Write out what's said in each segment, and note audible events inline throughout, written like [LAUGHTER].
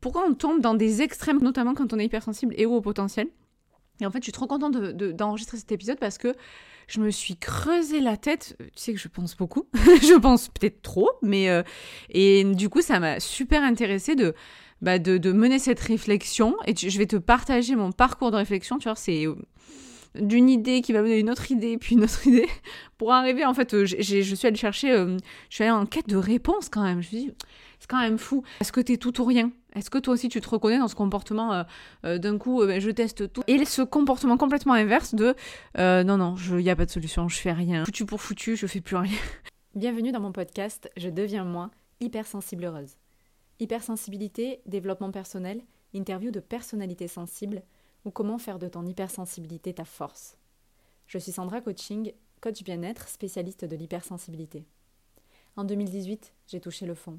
pourquoi on tombe dans des extrêmes, notamment quand on est hypersensible et ou au potentiel. Et en fait, je suis trop contente d'enregistrer cet épisode parce que je me suis creusé la tête. Tu sais que je pense beaucoup. [LAUGHS] je pense peut-être trop, mais. Euh, et du coup, ça m'a super intéressée de, bah, de, mener cette réflexion. Et je vais te partager mon parcours de réflexion. Tu vois, c'est d'une idée qui va mener une autre idée, puis une autre idée, [LAUGHS] pour arriver, en fait, euh, je suis allée chercher, euh, je suis allée en quête de réponse quand même. Je me suis dit, c'est quand même fou. Est-ce que t'es tout ou rien? Est-ce que toi aussi tu te reconnais dans ce comportement euh, d'un coup, ben, je teste tout Et ce comportement complètement inverse de, non, non, il n'y a pas de solution, je fais rien. Foutu pour foutu, je fais plus rien. [LAUGHS] Bienvenue dans mon podcast Je deviens moi, hypersensible heureuse. Hypersensibilité, développement personnel, interview de personnalités sensibles ou comment faire de ton hypersensibilité ta force. Je suis Sandra Coaching, coach bien-être, spécialiste de l'hypersensibilité. En 2018, j'ai touché le fond.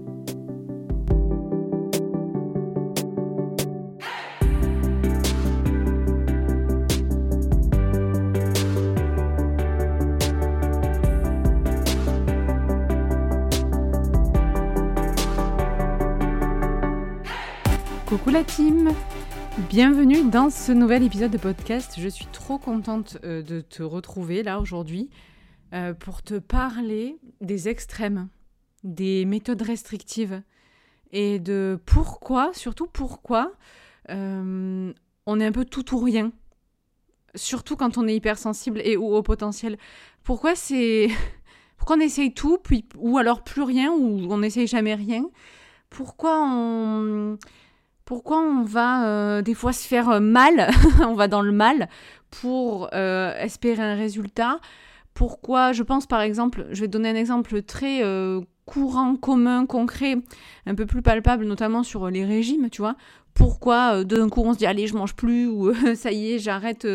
Coucou la team Bienvenue dans ce nouvel épisode de podcast. Je suis trop contente euh, de te retrouver là aujourd'hui euh, pour te parler des extrêmes, des méthodes restrictives et de pourquoi, surtout pourquoi, euh, on est un peu tout ou rien. Surtout quand on est hypersensible et ou au potentiel. Pourquoi c'est. [LAUGHS] Pourquoi on essaye tout, puis, ou alors plus rien, ou on n'essaye jamais rien Pourquoi on pourquoi on va euh, des fois se faire euh, mal, [LAUGHS] on va dans le mal pour euh, espérer un résultat. Pourquoi, je pense par exemple, je vais donner un exemple très courant, commun, concret, un peu plus palpable, notamment sur les régimes, tu vois. Pourquoi d'un coup on se dit allez je mange plus ou [LAUGHS] ça y est j'arrête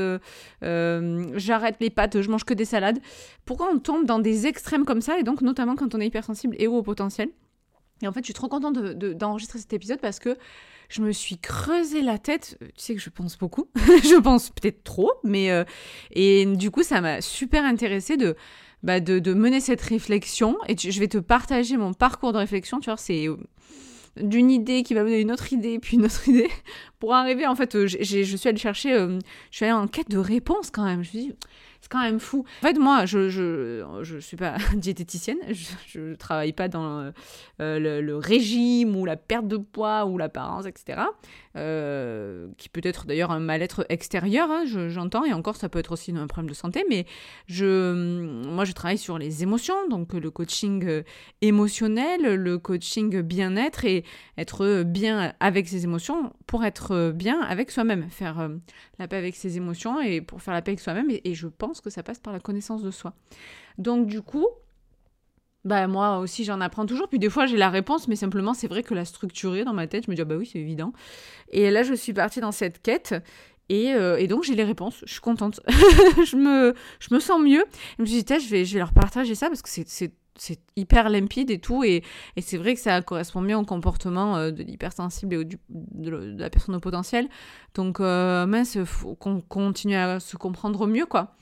j'arrête les pâtes je mange que des salades. Pourquoi on tombe dans des extrêmes comme ça et donc notamment quand on est hypersensible et ou au potentiel. Et en fait je suis trop contente d'enregistrer cet épisode parce que je me suis creusé la tête. Tu sais que je pense beaucoup. [LAUGHS] je pense peut-être trop, mais. Euh, et du coup, ça m'a super intéressé de, bah, de, mener cette réflexion. Et je vais te partager mon parcours de réflexion. Tu vois, c'est euh, d'une idée qui va mener une autre idée, puis une autre [LAUGHS] idée, pour arriver, en fait, euh, je suis allée chercher, je suis allée en quête de réponse quand même. Je me suis dit, c'est quand même fou. En fait, moi, je je, je suis pas [LAUGHS] diététicienne, je, ne travaille pas dans euh, le, régime ou la perte de poids ou l'apparence, etc. Euh, qui peut être d'ailleurs un mal-être extérieur, hein, j'entends, et encore, ça peut être aussi un problème de santé, mais je, moi, je travaille sur les émotions, donc le coaching euh, émotionnel, le coaching bien-être et être bien avec ses émotions pour être bien avec soi-même, faire la paix avec ses émotions et pour faire la paix avec soi-même, et je pense que ça passe par la connaissance de soi. Donc du coup, bah moi aussi j'en apprends toujours, puis des fois j'ai la réponse, mais simplement c'est vrai que la structurer dans ma tête, je me dis ah bah oui c'est évident. Et là je suis partie dans cette quête. Et, euh, et donc j'ai les réponses, je suis contente, [LAUGHS] je, me, je me sens mieux. Je me suis dit, je vais, je vais leur partager ça parce que c'est hyper limpide et tout. Et, et c'est vrai que ça correspond bien au comportement euh, de l'hypersensible et de, la personne au potentiel. Donc, euh, mince, faut qu'on continue à se comprendre mieux, quoi.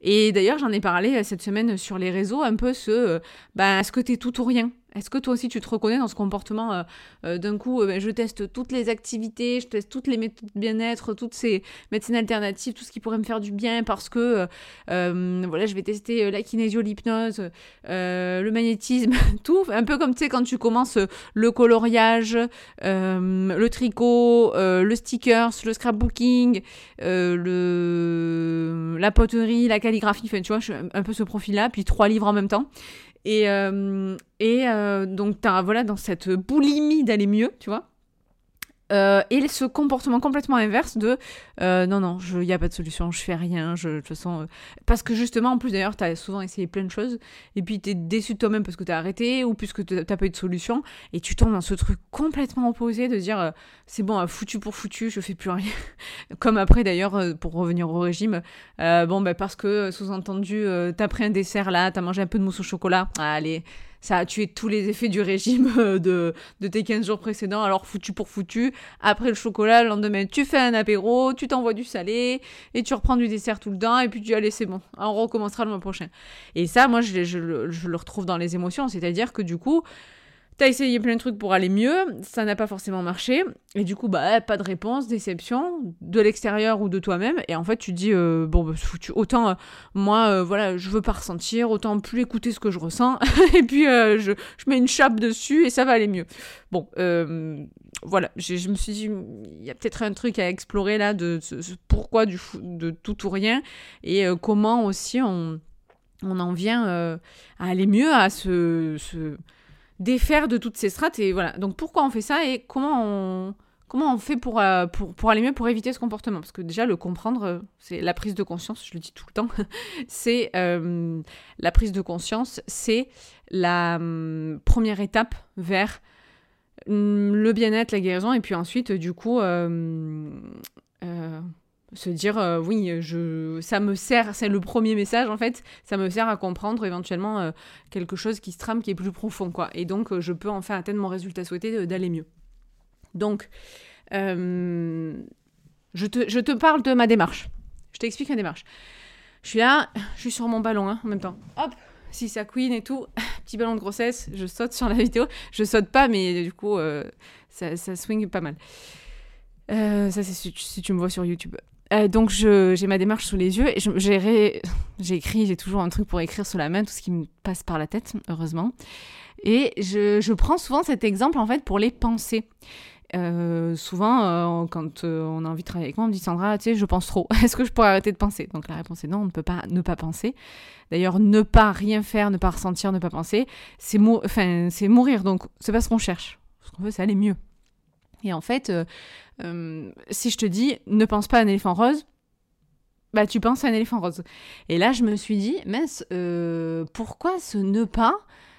Et d'ailleurs, j'en ai parlé euh, cette semaine sur les réseaux, un peu ce, euh, est-ce que t'es tout ou rien? Est-ce que toi aussi tu te reconnais dans ce comportement euh, euh, d'un coup, euh, ben, je teste toutes les activités, je teste toutes les méthodes de bien-être, toutes ces médecines alternatives, tout ce qui pourrait me faire du bien parce que voilà, je vais tester la kinésio, l'hypnose, le magnétisme, [LAUGHS] tout, un peu comme tu sais quand tu commences le coloriage, le tricot, le stickers, le scrapbooking, le la poterie, la calligraphie, enfin tu vois, un peu ce profil-là, puis trois livres en même temps. Et, euh, euh, donc, as, voilà, dans cette boulimie d'aller mieux, tu vois. Euh, et ce comportement complètement inverse de euh, non, non, il n'y a pas de solution, je fais rien, je, de toute façon. Euh, parce que justement, en plus d'ailleurs, tu as souvent essayé plein de choses, et puis tu es déçu de toi-même parce que tu as arrêté, ou puisque tu n'as pas eu de solution, et tu tombes dans ce truc complètement opposé de dire c'est bon, foutu pour foutu, je fais plus rien. [LAUGHS] Comme après d'ailleurs, pour revenir au régime, bon, ben parce que sous-entendu, tu as pris un dessert là, tu as mangé un peu de mousse au chocolat, allez ça a tué tous les effets du régime [LAUGHS] euh, de, de tes 15 jours précédents, alors foutu pour foutu. Après le chocolat, le lendemain, tu fais un apéro, tu t'envoies du salé, et tu reprends du dessert tout le temps, et puis tu dis, allez, c'est bon, on recommencera le mois prochain. Et ça, moi, je, je le retrouve dans les émotions, c'est-à-dire que du coup, T'as essayé plein de trucs pour aller mieux, ça n'a pas forcément marché, et du coup, bah, pas de réponse, déception, de l'extérieur ou de toi-même, et en fait, tu dis, euh, bon, bah, autant, euh, moi, euh, voilà, je veux pas ressentir, autant plus écouter ce que je ressens, [LAUGHS] et puis je, je, mets une chape dessus, et ça va aller mieux. Bon, voilà, je me suis dit, il y a peut-être un truc à explorer là, de, pourquoi du, de tout ou rien, et comment aussi on, on en vient à aller mieux, à se défaire de toutes ces strates. Et voilà. Donc pourquoi on fait ça et comment on, comment on fait pour, euh, pour, pour, aller mieux, pour éviter ce comportement? Parce que déjà, le comprendre, euh, c'est la prise de conscience, je le dis tout le temps, [LAUGHS] c'est euh, la prise de conscience, c'est la hum, première étape vers hum, le bien-être, la guérison, et puis ensuite, du coup, se dire euh, oui je ça me sert c'est le premier message en fait ça me sert à comprendre éventuellement euh, quelque chose qui se trame qui est plus profond quoi. Et donc euh, je peux enfin atteindre mon résultat souhaité d'aller mieux. Donc je te, je te parle de ma démarche. Je t'explique ma démarche. Je suis là je suis sur mon ballon hein, en même temps. Hop si ça queen et tout [LAUGHS] petit ballon de grossesse je saute sur la vidéo. Je saute pas mais du coup ça, ça swing pas mal. Ça c'est si tu me vois sur YouTube euh, donc j'ai ma démarche sous les yeux et [LAUGHS] j'ai écrit, j'ai toujours un truc pour écrire sous la main tout ce qui me passe par la tête, heureusement. Et je, prends souvent cet exemple en fait pour les pensées. Euh, souvent, euh, quand on a envie de travailler avec moi, on me dit Sandra, tu sais, je pense trop. [LAUGHS] Est-ce que je pourrais arrêter de penser? Donc la réponse est non, on ne peut pas ne pas penser. D'ailleurs, ne pas rien faire, ne pas ressentir, ne pas penser, c'est mourir. Donc c'est pas ce qu'on cherche. Ce qu'on veut, c'est aller mieux. Et en fait, euh, euh, si je te dis ne pense pas à un éléphant rose, bah tu penses à un éléphant rose. Et là, je me suis dit, mince, euh, pourquoi ce ne pas,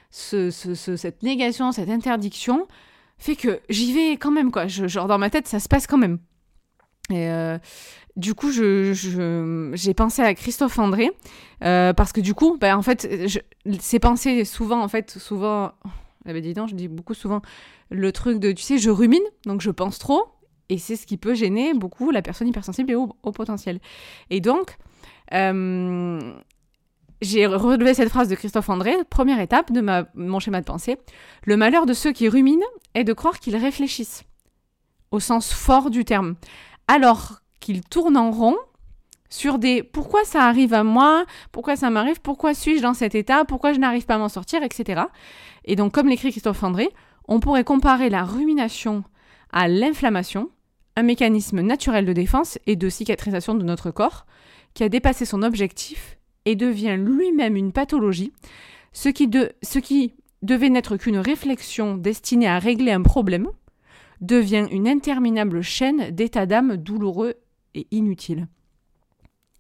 ce, cette négation, cette interdiction, fait que j'y vais quand même, quoi. genre dans ma tête, ça se passe quand même. Et du coup, j'ai je, pensé à Christophe André, parce que du coup, bah, en fait, ces pensées, souvent, en fait, souvent, eh ben, dis donc, je dis beaucoup souvent le truc de, tu sais, je rumine, donc je pense trop, et c'est ce qui peut gêner beaucoup la personne hypersensible et au, potentiel. Et donc, euh, j'ai relevé cette phrase de Christophe André, première étape de mon schéma de pensée. Le malheur de ceux qui ruminent est de croire qu'ils réfléchissent, au sens fort du terme, alors qu'ils tournent en rond sur des pourquoi ça arrive à moi, pourquoi ça m'arrive, pourquoi suis-je dans cet état, pourquoi je n'arrive pas à m'en sortir, etc. Et donc, comme l'écrit Christophe André, on pourrait comparer la rumination à l'inflammation, un mécanisme naturel de défense et de cicatrisation de notre corps, qui a dépassé son objectif et devient lui-même une pathologie, ce qui, devait n'être qu'une réflexion destinée à régler un problème, devient une interminable chaîne d'états d'âme douloureux et inutiles.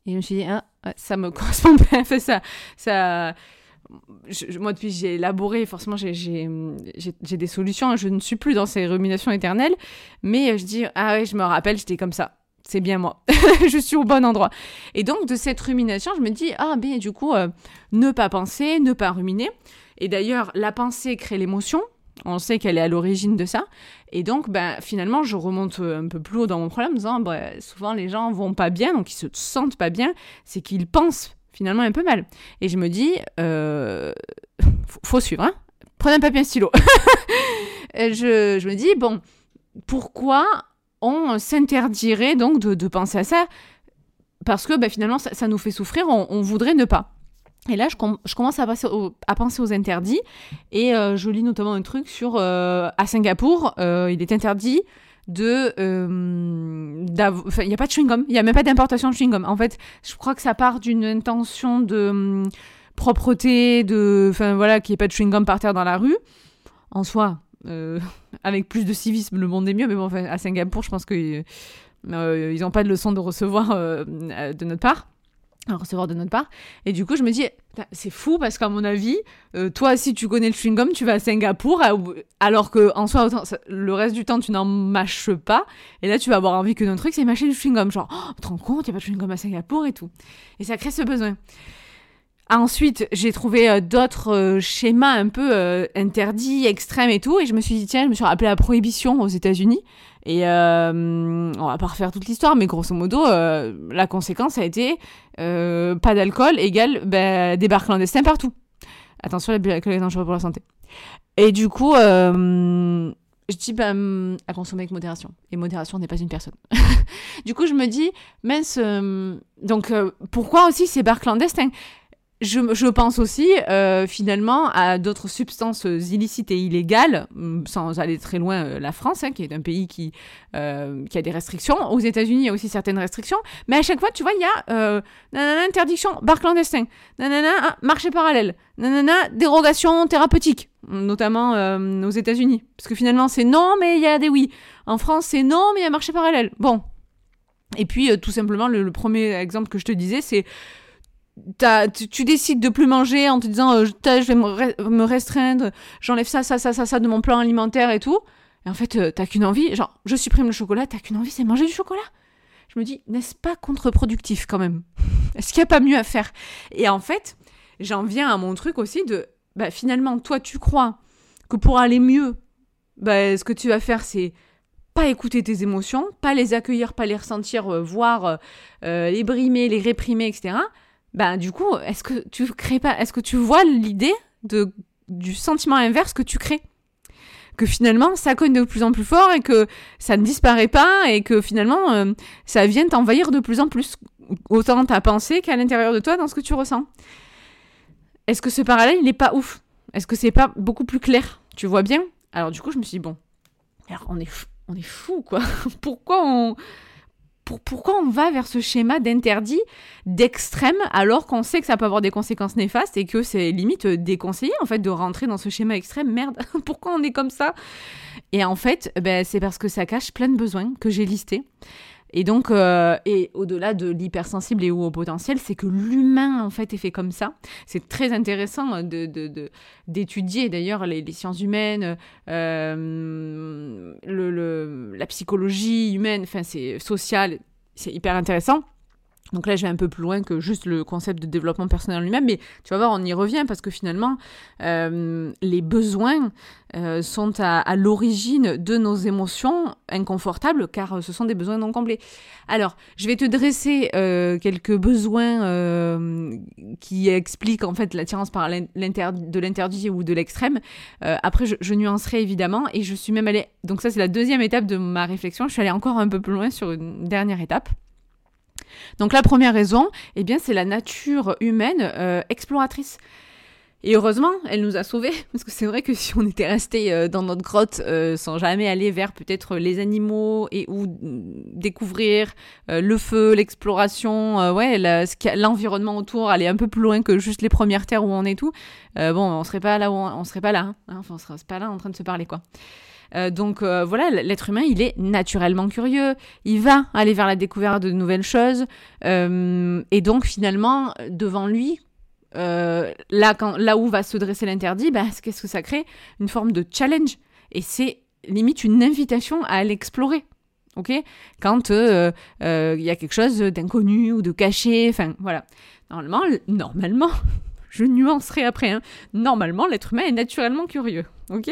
Et je me suis dit, ah, ça me [LAUGHS] correspond bien, fait ça, moi, depuis j'ai élaboré, forcément, j'ai des solutions. Je ne suis plus dans ces ruminations éternelles. Mais je dis, ah ouais, je me rappelle, j'étais comme ça. C'est bien moi. [LAUGHS] je suis au bon endroit. Et donc, de cette rumination, je me dis, ah, ben, du coup, euh, ne pas penser, ne pas ruminer. Et d'ailleurs, la pensée crée l'émotion. On sait qu'elle est à l'origine de ça. Et donc, ben, finalement, je remonte un peu plus haut dans mon problème en disant, ben, souvent les gens vont pas bien, donc ils se sentent pas bien, c'est qu'ils pensent finalement un peu mal. Et je me dis, euh, [LAUGHS] faut, suivre, hein prenez un papier et un stylo. [LAUGHS] je, je, me dis, bon, pourquoi on s'interdirait donc de, penser à ça? Parce que bah, finalement, ça, nous fait souffrir, on, voudrait ne pas. Et là, je, je commence à, passer à, penser aux interdits. Et euh, je lis notamment un truc sur, euh, à Singapour, il est interdit euh, il n'y a pas de chewing-gum. Il n'y a même pas d'importation de chewing-gum. En fait je crois que ça part d'une intention de hum, propreté de enfin voilà qu'il n'y ait pas de chewing-gum par terre dans la rue. En soi [LAUGHS] avec plus de civisme, le monde est mieux. Mais bon, à Singapour, je pense qu'ils n'ont pas de leçon de recevoir de notre part recevoir de notre part. Et du coup, je me dis, c'est fou parce qu'à mon avis, euh, toi, si tu connais le chewing-gum, tu vas à Singapour, alors que en soi, le reste du temps, tu n'en mâches pas. Et là, tu vas avoir envie que notre truc, c'est mâcher du chewing-gum. Genre, oh, tu te rends compte, il n'y a pas de chewing-gum à Singapour et tout. Et ça crée ce besoin. Ensuite, j'ai trouvé euh, d'autres euh, schémas un peu interdits, extrêmes et tout. Et je me suis dit, tiens, je me suis rappelé la prohibition aux États-Unis. Et euh, on va pas refaire toute l'histoire, mais grosso modo, euh, la conséquence a été euh, pas d'alcool égale bah, des bars clandestins partout. Attention, l'alcool est dangereux pour la santé. Et du coup, je dis bah, à consommer avec modération. Et modération n'est pas une personne. [LAUGHS] du coup, je me dis, mince, donc pourquoi aussi ces bars clandestins? Je, pense aussi euh, finalement à d'autres substances illicites et illégales, mm, sans aller très loin, euh, la France, hein, qui est un pays qui, euh, qui a des restrictions. Aux États-Unis, il y a aussi certaines restrictions. Mais à chaque fois, tu vois, il y a nanana, interdiction, bar clandestin, nanana, ah, marché parallèle, nanana, dérogation thérapeutique, notamment aux États-Unis. Parce que finalement, c'est non, mais il y a des oui. En France, c'est non, mais il y a marché parallèle. Bon. Et puis, tout simplement, le premier exemple que je te disais, c'est tu, décides de plus manger en te disant euh, je vais me, restreindre, j'enlève ça, ça, ça, ça, ça de mon plan alimentaire et tout. Et en fait, euh, t'as qu'une envie, genre je supprime le chocolat, t'as qu'une envie, c'est manger du chocolat. Je me dis, n'est-ce pas contre-productif quand même? Est-ce qu'il n'y a pas mieux à faire? Et en fait, j'en viens à mon truc aussi de, bah, finalement, toi, tu crois que pour aller mieux, bah, ce que tu vas faire, c'est pas écouter tes émotions, pas les accueillir, pas les ressentir, euh, voir les brimer, les réprimer, etc ben du coup, est-ce que tu crées pas, est-ce que tu vois l'idée du sentiment inverse que tu crées? Que finalement ça cogne de plus en plus fort et que ça ne disparaît pas et que finalement euh, ça vient t'envahir de plus en plus. Autant ta pensée qu'à l'intérieur de toi dans ce que tu ressens. Est-ce que ce parallèle il est pas ouf? Est-ce que c'est pas beaucoup plus clair? Tu vois bien? Alors du coup je me suis dit bon, on est on est fou quoi. [LAUGHS] Pourquoi on pourquoi on va vers ce schéma d'interdit, d'extrême, alors qu'on sait que ça peut avoir des conséquences néfastes et que c'est limite déconseillé en fait de rentrer dans ce schéma extrême? Merde, [LAUGHS] pourquoi on est comme ça? Et en fait, ben, c'est parce que ça cache plein de besoins que j'ai listés. Et donc, euh, et au-delà de l'hypersensible et au potentiel, c'est que l'humain, en fait, est fait comme ça. C'est très intéressant de, d'étudier, d'ailleurs, les, sciences humaines, euh, la psychologie humaine, enfin, c'est social, c'est hyper intéressant. Donc là, je vais un peu plus loin que juste le concept de développement personnel lui-même, mais tu vas voir, on y revient parce que finalement, euh, les besoins euh, sont à, l'origine de nos émotions inconfortables, car ce sont des besoins non comblés. Alors, je vais te dresser euh, quelques besoins qui expliquent en fait l'attirance par de l'interdit ou de l'extrême. après, je, je, nuancerai évidemment, et je suis même allée. Donc ça, c'est la deuxième étape de ma réflexion. Je suis allée encore un peu plus loin sur une dernière étape. Donc la première raison, eh bien, c'est la nature humaine euh, exploratrice. Et heureusement, elle nous a sauvés, [LAUGHS] parce que c'est vrai que si on était resté euh, dans notre grotte euh, sans jamais aller vers peut-être les animaux et ou découvrir le feu, l'exploration, ouais, l'environnement autour, aller un peu plus loin que juste les premières terres où on est tout, bon, on serait pas là où on, serait pas là, hein, enfin, on serait pas là en train de se parler quoi. Euh, donc euh, voilà, l'être humain, il est naturellement curieux, il va aller vers la découverte de nouvelles choses, euh, et donc finalement, devant lui, là, où va se dresser l'interdit, bah, qu'est-ce que ça crée? Une forme de challenge, et c'est limite une invitation à l'explorer. Ok? Quand il y a quelque chose d'inconnu ou de caché, enfin voilà. Normalement, normalement, [LAUGHS] je nuancerai après, hein, normalement, l'être humain est naturellement curieux. Ok?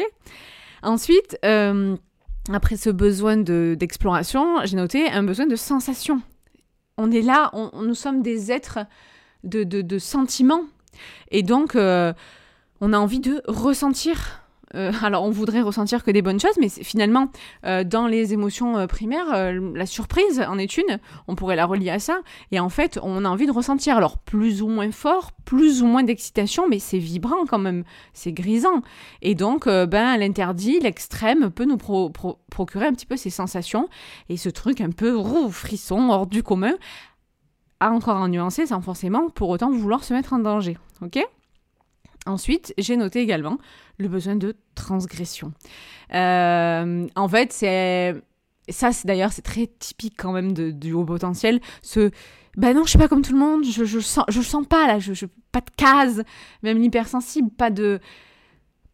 Ensuite, euh, après ce besoin d'exploration, j'ai noté un besoin de sensation. On est là, nous sommes des êtres de, de, sentiments. Et donc, euh, on a envie de ressentir euh, alors on voudrait ressentir que des bonnes choses, mais finalement, euh, dans les émotions euh, primaires, la surprise en est une, on pourrait la relier à ça, et en fait, on a envie de ressentir, alors plus ou moins fort, plus ou moins d'excitation, mais c'est vibrant quand même, c'est grisant. Et donc, ben, l'interdit, l'extrême, peut nous procurer un petit peu ces sensations, et ce truc un peu roux, frisson, hors du commun, à encore en nuancer, sans forcément pour autant vouloir se mettre en danger, ok? Ensuite, j'ai noté également le besoin de transgression. Euh, en fait, c'est ça, c'est d'ailleurs c'est très typique quand même du haut potentiel. Ce ben non, je suis pas comme tout le monde, je je sens sens pas là, je, je pas de case, même l'hypersensible, pas de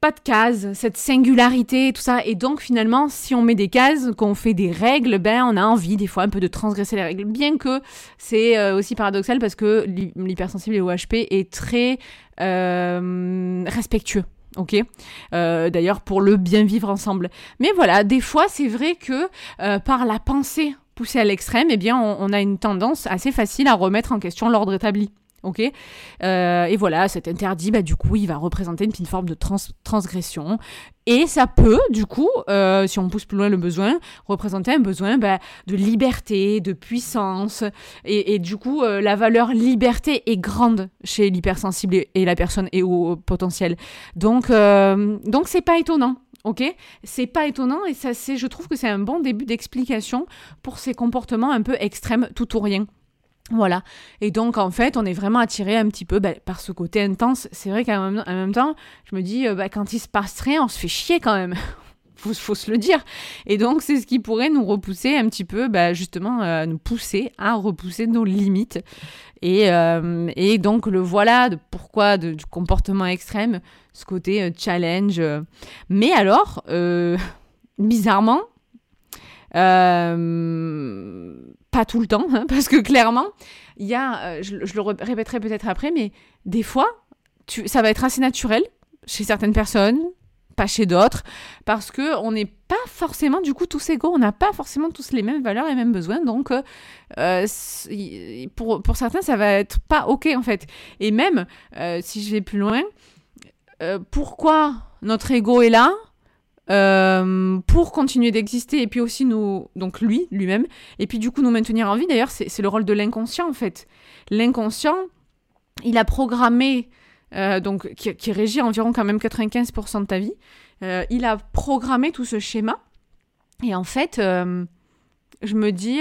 pas de cases, cette singularité, tout ça. Et donc finalement, si on met des cases, qu'on fait des règles, ben on a envie des fois un peu de transgresser les règles. Bien que c'est euh, aussi paradoxal parce que l'hypersensible et OHP est très euh, respectueux. Ok? Euh, D'ailleurs pour le bien vivre ensemble. Mais voilà, des fois c'est vrai que par la pensée poussée à l'extrême, eh bien on, on a une tendance assez facile à remettre en question l'ordre établi ok euh, Et voilà, cet interdit, bah, du coup, il va représenter une, forme de transgression. Et ça peut, du coup, euh, si on pousse plus loin le besoin, représenter un besoin bah, de liberté, de puissance. Et, du coup, euh, la valeur liberté est grande chez l'hypersensible et, la personne et au, potentiel. Donc, donc c'est pas étonnant. Ok, c'est pas étonnant et ça, je trouve que c'est un bon début d'explication pour ces comportements un peu extrêmes, tout ou rien. Voilà. Et donc, en fait, on est vraiment attiré un petit peu bah, par ce côté intense. C'est vrai qu'en même, même, temps, je me dis, euh, bah, quand il se passe rien, on se fait chier quand même. [LAUGHS] faut, faut se le dire. Et donc, c'est ce qui pourrait nous repousser un petit peu, bah, justement, euh, nous pousser à repousser nos limites. Et, euh, donc, le voilà de pourquoi du comportement extrême, ce côté challenge. Mais alors, [LAUGHS] bizarrement, euh, pas tout le temps, hein, [LAUGHS] parce que clairement, il y a, euh, je, le répéterai peut-être après, mais des fois, ça va être assez naturel chez certaines personnes, pas chez d'autres, parce que on n'est pas forcément du coup tous égaux, on n'a pas forcément tous les mêmes valeurs et mêmes besoins, donc euh, pour, pour certains ça va être pas ok en fait. Et même si je vais plus loin, pourquoi notre ego est là euh, pour continuer d'exister et puis aussi nous, donc lui, lui-même, et puis du coup nous maintenir en vie. D'ailleurs, c'est le rôle de l'inconscient en fait. L'inconscient, il a programmé, euh, donc qui, régit environ quand même 95% de ta vie, euh, il a programmé tout ce schéma. Et en fait, je me dis,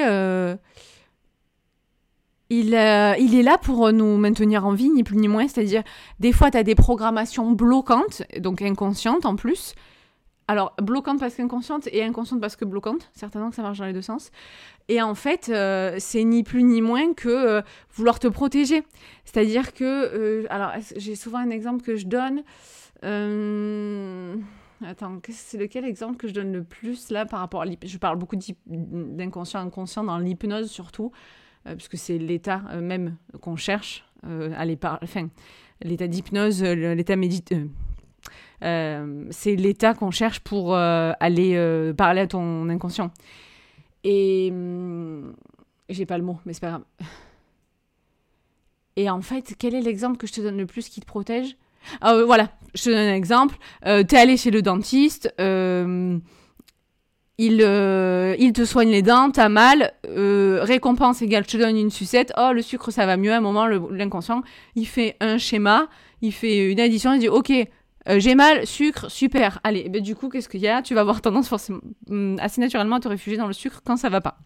il, il, est là pour nous maintenir en vie, ni plus ni moins. C'est-à-dire, des fois, tu as des programmations bloquantes, donc inconscientes en plus, alors, bloquante parce qu'inconsciente et inconsciente parce que bloquante. Certainement que ça marche dans les deux sens. Et en fait, euh, c'est ni plus ni moins que euh, vouloir te protéger. C'est-à-dire que. Euh, alors, j'ai souvent un exemple que je donne. Attends, c'est lequel exemple que je donne le plus là par rapport à Je parle beaucoup d'inconscient inconscient dans l'hypnose surtout, puisque c'est l'état même qu'on cherche à Enfin, l'état d'hypnose, l'état méditatif euh, c'est l'état qu'on cherche pour euh, aller euh, parler à ton inconscient. Et hum, j'ai pas le mot, mais c'est pas grave. Et en fait, quel est l'exemple que je te donne le plus qui te protège? Ah, Voilà, je te donne un exemple. T'es allé chez le dentiste, il, il te soigne les dents, t'as mal, récompense égale, je te donne une sucette, oh le sucre ça va mieux, à un moment l'inconscient, il fait un schéma, il fait une addition, il dit ok, euh, j'ai mal, sucre, super. Allez, du coup, qu'est-ce qu'il y a? Tu vas avoir tendance forcément mm, assez naturellement à te réfugier dans le sucre quand ça va pas.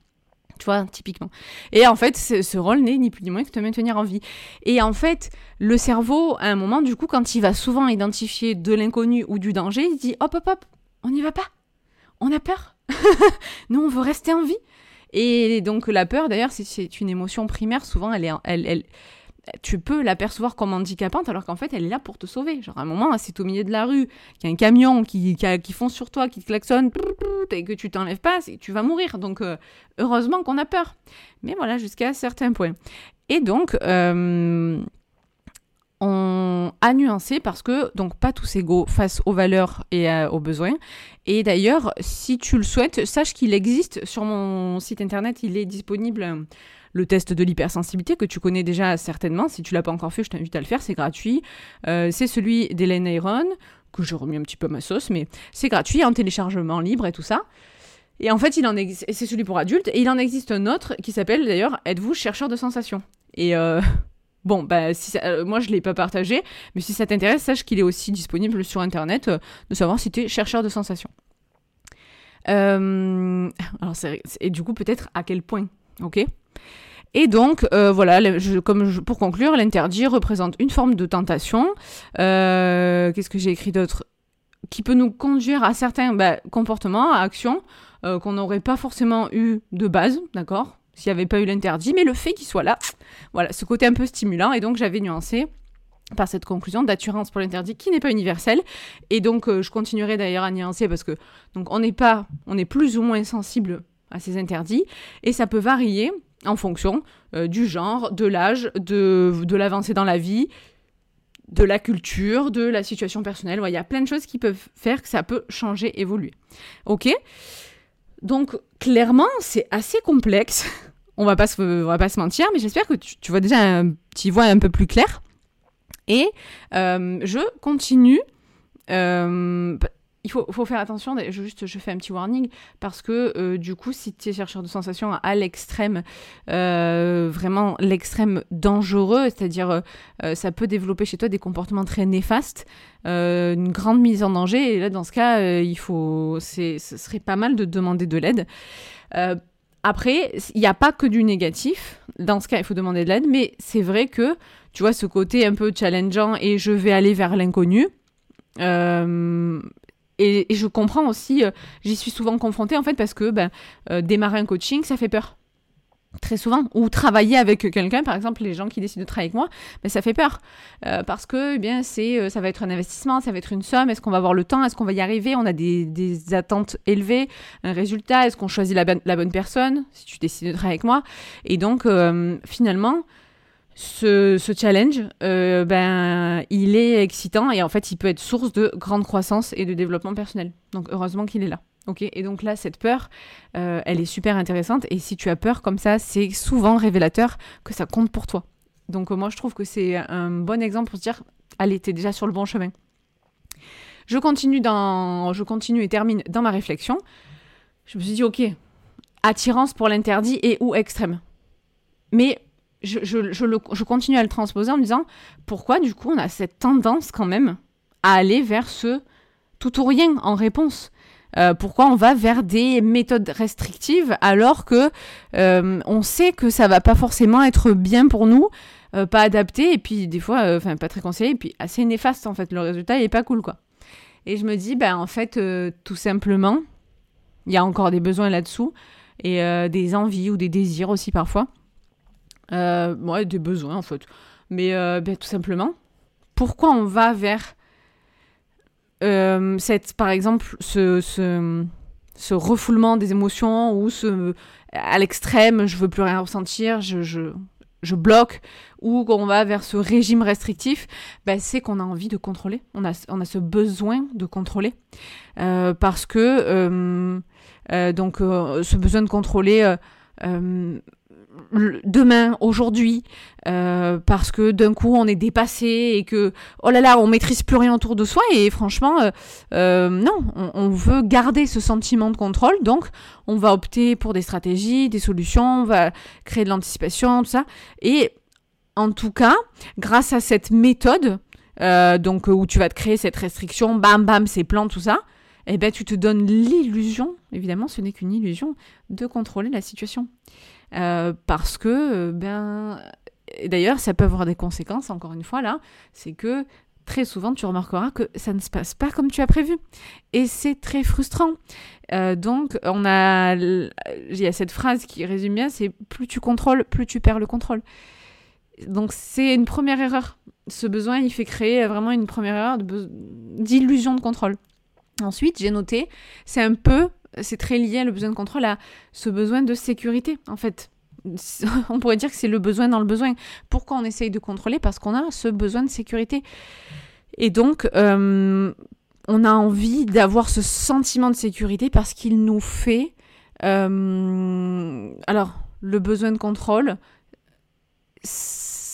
Tu vois, typiquement. Et en fait, ce rôle n'est ni plus ni moins que te maintenir en vie. Et en fait, le cerveau, à un moment, du coup, quand il va souvent identifier de l'inconnu ou du danger, il dit hop, hop, hop, on n'y va pas. On a peur. [LAUGHS] Nous, on veut rester en vie. Et donc, la peur, d'ailleurs, c'est une émotion primaire. Souvent, elle est, elle, tu peux l'apercevoir comme handicapante alors qu'en fait elle est là pour te sauver. Genre à un moment, c'est au milieu de la rue, qu'il y a un camion qui, qui, fonce sur toi, qui te klaxonne, et que tu t'enlèves pas, tu vas mourir. Donc euh, heureusement qu'on a peur. Mais voilà, jusqu'à certains points. Et donc, euh, on a nuancé parce que, donc, pas tous égaux face aux valeurs et aux besoins. Et d'ailleurs, si tu le souhaites, sache qu'il existe sur mon site internet, il est disponible le test de l'hypersensibilité que tu connais déjà certainement. Si tu l'as pas encore fait, je t'invite à le faire, c'est gratuit. Euh, c'est celui d'Hélène Ayron, que j'ai remis un petit peu à ma sauce, mais c'est gratuit, en téléchargement libre et tout ça. Et en fait, il en c'est celui pour adultes, et il en existe un autre qui s'appelle d'ailleurs Êtes-vous chercheur de sensations? Et euh, [LAUGHS] bon, bah, si euh, moi je ne l'ai pas partagé, mais si ça t'intéresse, sache qu'il est aussi disponible sur internet, de savoir si tu es chercheur de sensations. alors et du coup, peut-être à quel point, ok? Et donc, euh, voilà, comme pour conclure, l'interdit représente une forme de tentation. Euh, qu'est-ce que j'ai écrit d'autre? Qui peut nous conduire à certains bah, comportements, à actions qu'on n'aurait pas forcément eu de base, d'accord? S'il n'y avait pas eu l'interdit, mais le fait qu'il soit là, voilà, ce côté un peu stimulant. Et donc, j'avais nuancé par cette conclusion d'assurance pour l'interdit qui n'est pas universelle. Et donc, je continuerai d'ailleurs à nuancer parce que donc on n'est pas, on est plus ou moins sensible à ces interdits, et ça peut varier en fonction euh, du genre, de l'âge, de, de l'avancée dans la vie, de la culture, de la situation personnelle. Il y a plein de choses qui peuvent faire que ça peut changer, évoluer. Ok? Donc, clairement, c'est assez complexe. On va va pas se mentir, mais j'espère que tu, vois déjà un petit voix un peu plus clair. Et euh, je continue. Euh, il faut, faire attention, je, juste je fais un petit warning, parce que euh, du coup, si tu es chercheur de sensations à l'extrême, euh, vraiment l'extrême dangereux, c'est-à-dire euh, ça peut développer chez toi des comportements très néfastes, une grande mise en danger, et là, dans ce cas, il faut, ce serait pas mal de demander de l'aide. après, il n'y a pas que du négatif, dans ce cas, il faut demander de l'aide, mais c'est vrai que, tu vois, ce côté un peu challengeant et je vais aller vers l'inconnu, et, je comprends aussi, euh, j'y suis souvent confrontée en fait parce que ben, euh, démarrer un coaching, ça fait peur. Très souvent. Ou travailler avec quelqu'un, par exemple, les gens qui décident de travailler avec moi, ben, ça fait peur. Euh, parce que eh bien, c'est, ça va être un investissement, ça va être une somme. Est-ce qu'on va avoir le temps? Est-ce qu'on va y arriver? On a des, attentes élevées, un résultat. Est-ce qu'on choisit la, la, bonne personne si tu décides de travailler avec moi? Et donc, finalement, ce, challenge, euh, ben, il est excitant et en fait, il peut être source de grande croissance et de développement personnel. Donc, heureusement qu'il est là. Ok, et donc là, cette peur, euh, elle est super intéressante. Et si tu as peur comme ça, c'est souvent révélateur que ça compte pour toi. Donc, moi, je trouve que c'est un bon exemple pour se dire, allez, t'es déjà sur le bon chemin. Je continue, dans, je continue et termine dans ma réflexion. Je me suis dit, ok, attirance pour l'interdit et ou extrême. Mais je, continue à le transposer en me disant pourquoi du coup on a cette tendance quand même à aller vers ce tout ou rien en réponse? Euh, pourquoi on va vers des méthodes restrictives alors que euh, on sait que ça va pas forcément être bien pour nous, euh, pas adapté et puis des fois, enfin pas très conseillé et puis assez néfaste en fait. Le résultat il est pas cool quoi. Et je me dis ben en fait tout simplement il y a encore des besoins là-dessous et des envies ou des désirs aussi parfois euh, des besoins en fait. Mais euh, ben, tout simplement, pourquoi on va vers euh, cette, par exemple, ce, ce, refoulement des émotions ou à l'extrême, je veux plus rien ressentir, je, je, je bloque, ou qu'on va vers ce régime restrictif, ben, c'est qu'on a envie de contrôler. On a, on a ce besoin de contrôler. Euh, parce que, euh, donc, ce besoin de contrôler demain, aujourd'hui, euh, parce que d'un coup on est dépassé et que oh là là on maîtrise plus rien autour de soi et franchement euh, euh, non, on, veut garder ce sentiment de contrôle donc on va opter pour des stratégies, des solutions, on va créer de l'anticipation, tout ça et en tout cas grâce à cette méthode donc où tu vas te créer cette restriction, bam bam ces plans tout ça, eh ben tu te donnes l'illusion, évidemment ce n'est qu'une illusion, de contrôler la situation. Euh, parce que, euh, ben, d'ailleurs, ça peut avoir des conséquences, encore une fois, là, c'est que très souvent, tu remarqueras que ça ne se passe pas comme tu as prévu. Et c'est très frustrant. Euh, donc, on a, il y a cette phrase qui résume bien, c'est plus tu contrôles, plus tu perds le contrôle. Donc, c'est une première erreur. Ce besoin, il fait créer vraiment une première erreur d'illusion de contrôle. Ensuite, j'ai noté, c'est un peu c'est très lié, le besoin de contrôle, à ce besoin de sécurité, en fait. [LAUGHS] On pourrait dire que c'est le besoin dans le besoin. Pourquoi on essaye de contrôler? Parce qu'on a ce besoin de sécurité. Et donc, euh, on a envie d'avoir ce sentiment de sécurité parce qu'il nous fait... Euh, alors, le besoin de contrôle,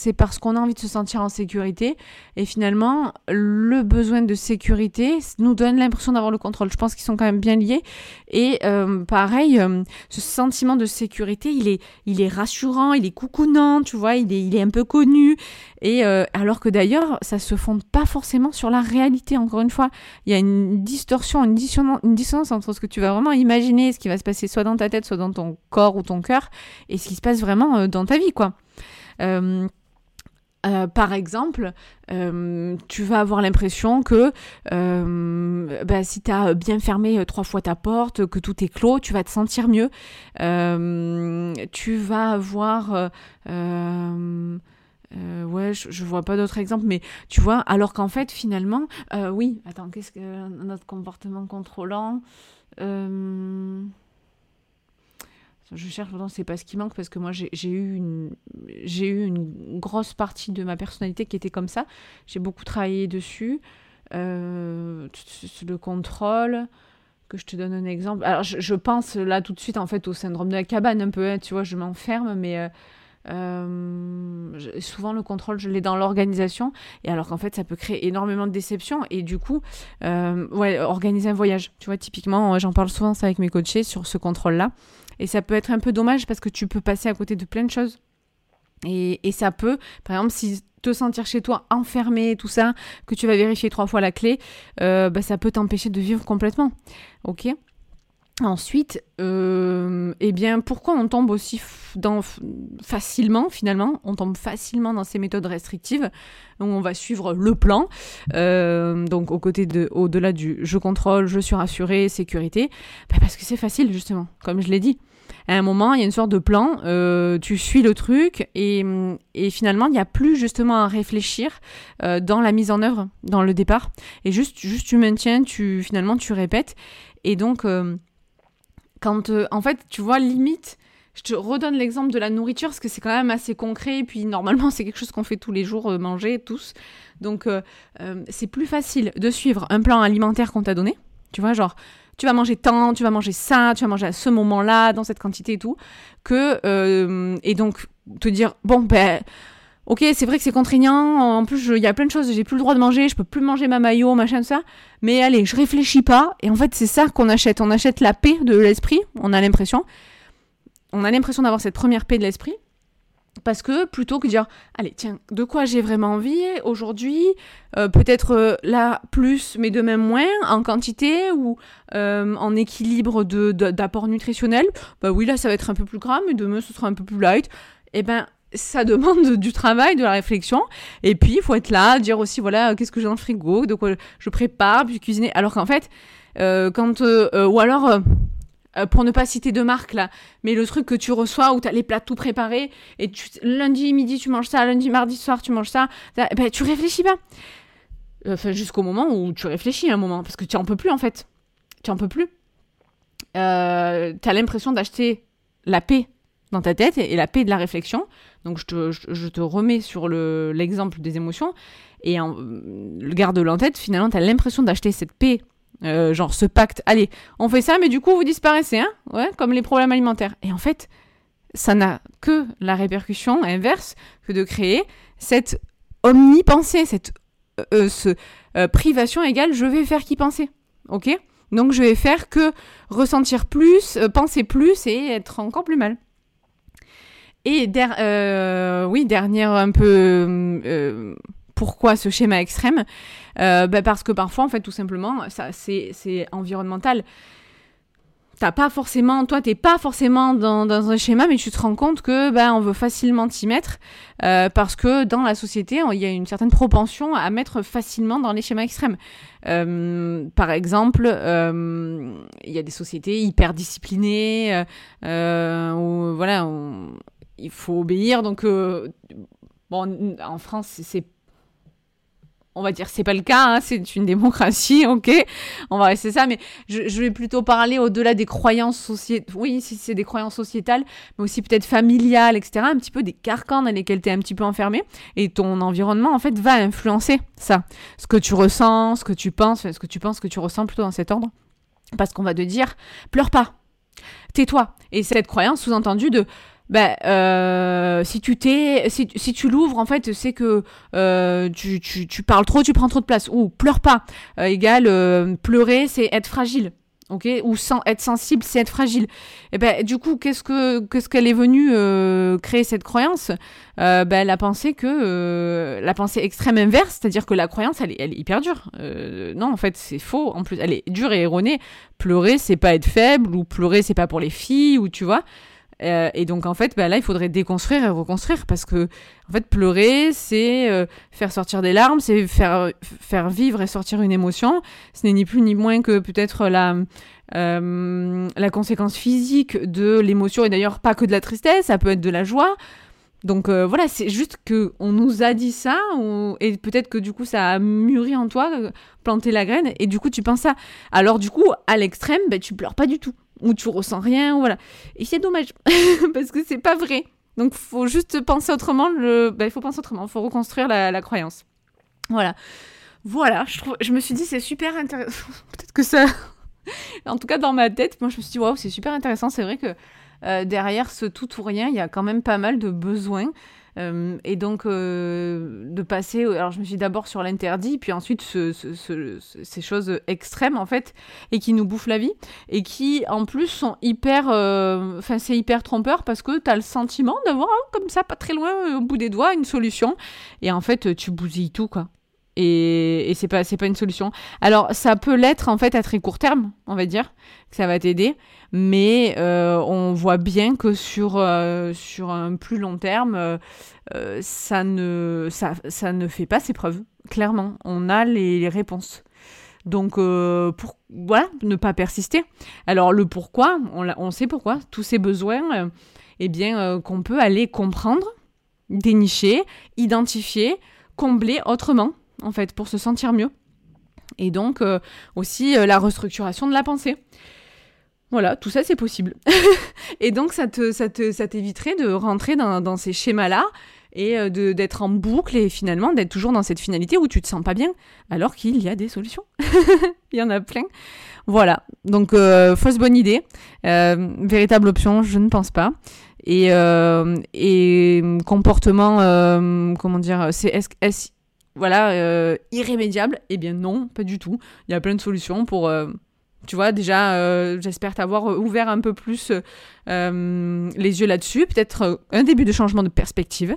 c'est parce qu'on a envie de se sentir en sécurité. Et finalement, le besoin de sécurité nous donne l'impression d'avoir le contrôle. Je pense qu'ils sont quand même bien liés. Et euh, pareil, euh, ce sentiment de sécurité, il est, il est rassurant, il est coucounant, tu vois, il est, il est un peu connu. Et euh, alors que d'ailleurs, ça se fonde pas forcément sur la réalité. Encore une fois, il y a une distorsion, une dissonance, une dissonance entre ce que tu vas vraiment imaginer, ce qui va se passer soit dans ta tête, soit dans ton corps ou ton cœur, et ce qui se passe vraiment dans ta vie, quoi. Euh, par exemple, euh, tu vas avoir l'impression que bah, si tu as bien fermé trois fois ta porte, que tout est clos, tu vas te sentir mieux. tu vas avoir... ouais, je, vois pas d'autres exemples, mais tu vois, alors qu'en fait, finalement, oui, attends, qu'est-ce que notre comportement contrôlant je cherche, pourtant c'est pas ce qui manque parce que moi j'ai eu, une, eu une grosse partie de ma personnalité qui était comme ça. J'ai beaucoup travaillé dessus. Euh, le contrôle, que je te donne un exemple. Alors je, pense là tout de suite en fait au syndrome de la cabane un peu, hein, tu vois, je m'enferme, mais euh, euh, souvent le contrôle je l'ai dans l'organisation et alors qu'en fait ça peut créer énormément de déception et du coup ouais organiser un voyage tu vois typiquement j'en parle souvent ça avec mes coachés sur ce contrôle là et ça peut être un peu dommage parce que tu peux passer à côté de plein de choses. Et, ça peut, par exemple, si te sentir chez toi enfermé, tout ça, que tu vas vérifier trois fois la clé, euh, bah, ça peut t'empêcher de vivre complètement. Ok? Ensuite, euh, eh bien, pourquoi on tombe aussi dans, facilement, finalement, on tombe facilement dans ces méthodes restrictives où on va suivre le plan, euh, donc au côté de, au-delà du je contrôle, je suis rassuré, sécurité, bah, parce que c'est facile justement, comme je l'ai dit. À un moment, il y a une sorte de plan, euh, tu suis le truc et, finalement, il n'y a plus justement à réfléchir dans la mise en œuvre, dans le départ, et juste, juste tu maintiens, tu finalement tu répètes, et donc quand, euh, en fait, tu vois, limite, je te redonne l'exemple de la nourriture parce que c'est quand même assez concret. Et puis normalement, c'est quelque chose qu'on fait tous les jours, euh, manger tous. Donc euh, c'est plus facile de suivre un plan alimentaire qu'on t'a donné. Tu vois, genre, tu vas manger tant, tu vas manger ça, tu vas manger à ce moment-là, dans cette quantité et tout. Que, et donc, te dire, bon, ben Ok, c'est vrai que c'est contraignant. En plus, il y a plein de choses. J'ai plus le droit de manger. Je peux plus manger ma maillot, machin, ça. Mais allez, je réfléchis pas. Et en fait, c'est ça qu'on achète. On achète la paix de l'esprit. On a l'impression. On a l'impression d'avoir cette première paix de l'esprit. Parce que plutôt que de dire, allez, tiens, de quoi j'ai vraiment envie aujourd'hui euh, Peut-être euh, là plus, mais de même moins, en quantité ou euh, en équilibre d'apport de, nutritionnel. Bah oui, là, ça va être un peu plus gras, mais demain, ce sera un peu plus light. Eh ben, ça [LAUGHS] demande du travail, de la réflexion. Et puis, il faut être là, dire aussi, voilà, qu'est-ce que j'ai dans le frigo, de quoi je prépare, puis cuisiner. Alors qu'en fait, quand... Ou alors... pour ne pas citer de marque là, mais le truc que tu reçois où tu as les plats tout préparés et tu, lundi midi tu manges ça, lundi mardi soir tu manges ça, ben, tu réfléchis pas. Enfin, jusqu'au moment où tu réfléchis un moment, parce que tu en peux plus en fait. Tu en peux plus. Euh, tu as l'impression d'acheter la paix dans ta tête et, la paix de la réflexion. Donc je te, remets sur l'exemple des émotions et en, le garde-le en tête, finalement tu as l'impression d'acheter cette paix, euh, genre ce pacte, allez, on fait ça mais du coup vous disparaissez, hein ouais, comme les problèmes alimentaires. Et en fait, ça n'a que la répercussion inverse que de créer cette omnipensée, cette euh, euh, privation égale je vais faire qui penser. Ok? Donc je vais faire que ressentir plus, penser plus et être encore plus mal. Et euh, oui, dernière un peu pourquoi ce schéma extrême euh, bah, Parce que parfois, en fait, tout simplement, ça c'est environnemental. T'as pas forcément, toi, t'es pas forcément dans, dans, un schéma, mais tu te rends compte que ben on veut facilement t'y mettre parce que dans la société, il y a une certaine propension à mettre facilement dans les schémas extrêmes. par exemple, il y a des sociétés hyper disciplinées où voilà, il faut obéir. Donc, euh, bon, en France, c'est on va dire c'est pas le cas, hein, c'est une démocratie, [LAUGHS] ok, on va rester ça, mais je, vais plutôt parler au-delà des croyances sociétales, oui, si c'est des croyances sociétales, mais aussi peut-être familiales, etc., un petit peu des carcans dans lesquels tu es un petit peu enfermé, et ton environnement, en fait, va influencer ça, ce que tu ressens, ce que tu penses, ce que tu penses que tu ressens plutôt dans cet ordre, parce qu'on va te dire, pleure pas, tais-toi, et cette croyance sous-entendue de ben, si tu t'es, si, si, tu l'ouvres, en fait, c'est que euh, tu, tu, parles trop, tu prends trop de place. Ou pleure pas, euh, euh, pleurer, c'est être fragile. Ok, ou sans être sensible, c'est être fragile. Et eh ben, du coup, qu'est-ce que qu'est-ce qu'elle est venue créer cette croyance? Ben, la pensée que euh, la pensée extrême inverse, c'est-à-dire que la croyance, elle est, elle est hyper dure. Non, en fait, c'est faux. En plus, elle est dure et erronée. Pleurer, c'est pas être faible, ou pleurer, c'est pas pour les filles, ou tu vois? Euh, et donc en fait, bah, là, il faudrait déconstruire et reconstruire parce que en fait, pleurer, c'est euh, faire sortir des larmes, c'est faire faire vivre et sortir une émotion. Ce n'est ni plus ni moins que peut-être la euh, la conséquence physique de l'émotion et d'ailleurs pas que de la tristesse, ça peut être de la joie. Donc voilà, c'est juste que on nous a dit ça et peut-être que du coup ça a mûri en toi, planté la graine et du coup tu penses ça. Alors du coup, à l'extrême, ben, tu pleures pas du tout ou tu ressens rien, voilà. Et c'est dommage [LAUGHS] parce que c'est pas vrai. Donc faut juste penser autrement. Le, ben, il faut penser autrement. Il faut reconstruire la, la, croyance. Voilà, voilà. Je trouve, je me suis dit c'est super intéressant. [LAUGHS] Peut-être que ça, [LAUGHS] en tout cas dans ma tête, moi je me suis dit waouh c'est super intéressant. C'est vrai que euh, derrière ce tout ou rien, il y a quand même pas mal de besoins. Euh, et donc, euh, de passer. Alors, je me suis d'abord sur l'interdit, puis ensuite ce, ce, ce, ces choses extrêmes, en fait, et qui nous bouffent la vie, et qui, en plus, sont hyper. Euh, enfin, c'est hyper trompeur parce que tu as le sentiment d'avoir, comme ça, pas très loin, au bout des doigts, une solution. Et en fait, tu bousilles tout, quoi et, et c'est pas pas une solution. Alors ça peut l'être en fait à très court terme, on va dire que ça va t'aider, mais euh, on voit bien que sur euh, sur un plus long terme, euh, ça ne ça, ça ne fait pas ses preuves. Clairement, on a les, les réponses. Donc pour voilà, ne pas persister. Alors le pourquoi, on, on sait pourquoi. Tous ces besoins, eh bien qu'on peut aller comprendre, dénicher, identifier, combler autrement en fait, pour se sentir mieux. Et donc euh, aussi euh, la restructuration de la pensée. Voilà, tout ça c'est possible. [LAUGHS] et donc ça te, ça te, ça t'éviterait de rentrer dans, dans ces schémas-là et euh, de, d'être en boucle et finalement d'être toujours dans cette finalité où tu te sens pas bien, alors qu'il y a des solutions. [LAUGHS] Il y en a plein. Voilà, donc fausse bonne idée, véritable option, je ne pense pas. Et, et comportement, comment dire, c'est est, est, voilà, euh, irrémédiable Eh bien non, pas du tout. Il y a plein de solutions pour... Euh, tu vois, déjà, euh, j'espère t'avoir ouvert un peu plus les yeux là-dessus. Peut-être un début de changement de perspective.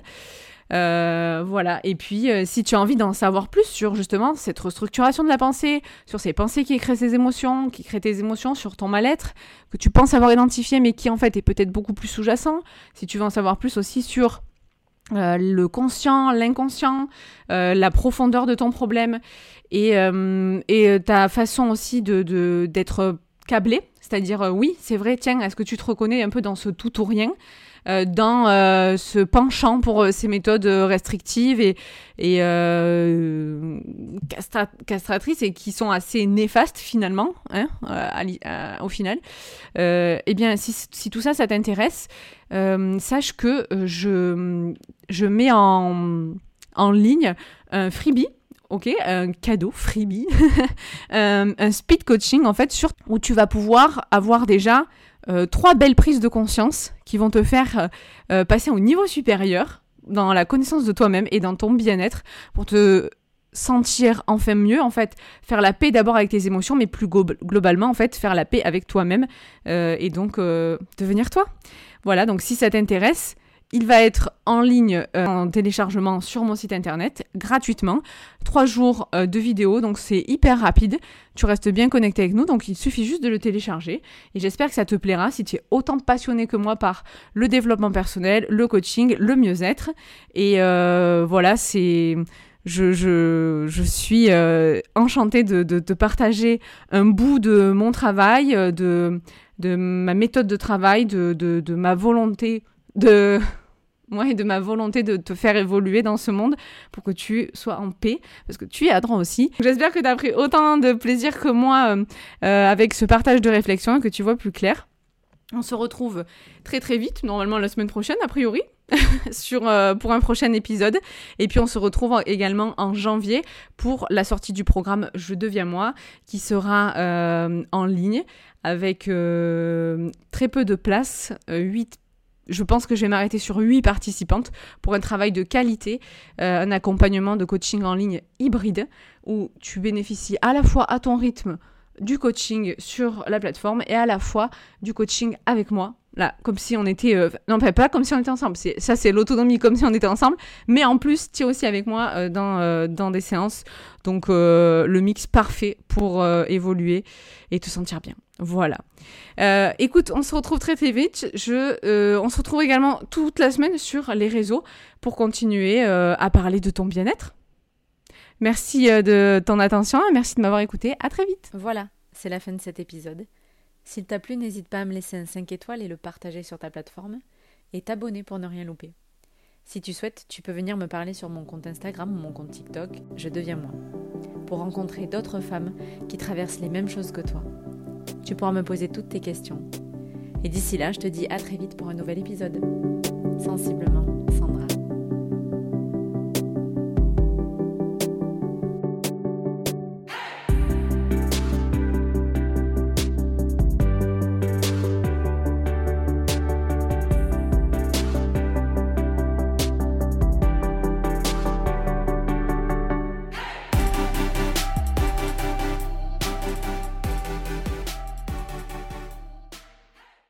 voilà, et puis si tu as envie d'en savoir plus sur justement cette restructuration de la pensée, sur ces pensées qui créent ces émotions, qui créent tes émotions, sur ton mal-être, que tu penses avoir identifié mais qui en fait est peut-être beaucoup plus sous-jacent, si tu veux en savoir plus aussi sur euh, le conscient, l'inconscient, euh, la profondeur de ton problème et, euh, ta façon aussi de, de d'être câblé. C'est-à-dire, oui, c'est vrai, tiens, est-ce que tu te reconnais un peu dans ce tout ou rien dans ce penchant pour ces méthodes restrictives et, et castra castratrices et qui sont assez néfastes finalement, hein, au final. eh bien, si, tout ça, ça t'intéresse, sache que je, je mets en, en ligne un freebie ok, un cadeau, freebie, un, [LAUGHS] un, speed coaching en fait, sur, où tu vas pouvoir avoir déjà euh, trois belles prises de conscience qui vont te faire euh, euh, passer au niveau supérieur dans la connaissance de toi-même et dans ton bien-être pour te sentir enfin mieux, en fait, faire la paix d'abord avec tes émotions, mais plus globalement, en fait, faire la paix avec toi-même euh, et donc euh, devenir toi. Voilà, donc si ça t'intéresse, il va être en ligne euh, en téléchargement sur mon site internet gratuitement. Trois jours euh, de vidéo, donc c'est hyper rapide. Tu restes bien connecté avec nous, donc il suffit juste de le télécharger. Et j'espère que ça te plaira si tu es autant passionné que moi par le développement personnel, le coaching, le mieux-être. Et euh, voilà, c'est... Je, suis enchantée de, de, partager un bout de mon travail, de, ma méthode de travail, de ma volonté de [LAUGHS] moi et de ma volonté de te faire évoluer dans ce monde pour que tu sois en paix, parce que tu y adhérent aussi. J'espère que tu as pris autant de plaisir que moi euh, euh, avec ce partage de réflexion et que tu vois plus clair. On se retrouve très très vite, normalement la semaine prochaine a priori, [LAUGHS] sur, euh, pour un prochain épisode. Et puis on se retrouve également en janvier pour la sortie du programme Je deviens moi, qui sera en ligne avec très peu de place, 8 je pense que je vais m'arrêter sur 8 participantes pour un travail de qualité, euh, un accompagnement de coaching en ligne hybride où tu bénéficies à la fois à ton rythme du coaching sur la plateforme et à la fois du coaching avec moi. Là, comme si on était... Euh, non, pas comme si on était ensemble. Ça, c'est l'autonomie comme si on était ensemble. Mais en plus, tu es aussi avec moi euh, dans, dans des séances. Donc, le mix parfait pour évoluer et te sentir bien. Voilà. Euh, écoute, on se retrouve très très vite. Euh, on se retrouve également toute la semaine sur les réseaux pour continuer euh, à parler de ton bien-être. Merci de ton attention, merci de m'avoir écouté. À très vite. Voilà, c'est la fin de cet épisode. S'il t'a plu, n'hésite pas à me laisser un 5 étoiles et le partager sur ta plateforme et t'abonner pour ne rien louper. Si tu souhaites, tu peux venir me parler sur mon compte Instagram ou mon compte TikTok, je deviens moi, pour rencontrer d'autres femmes qui traversent les mêmes choses que toi tu pourras me poser toutes tes questions. Et d'ici là, je te dis à très vite pour un nouvel épisode. Sensiblement.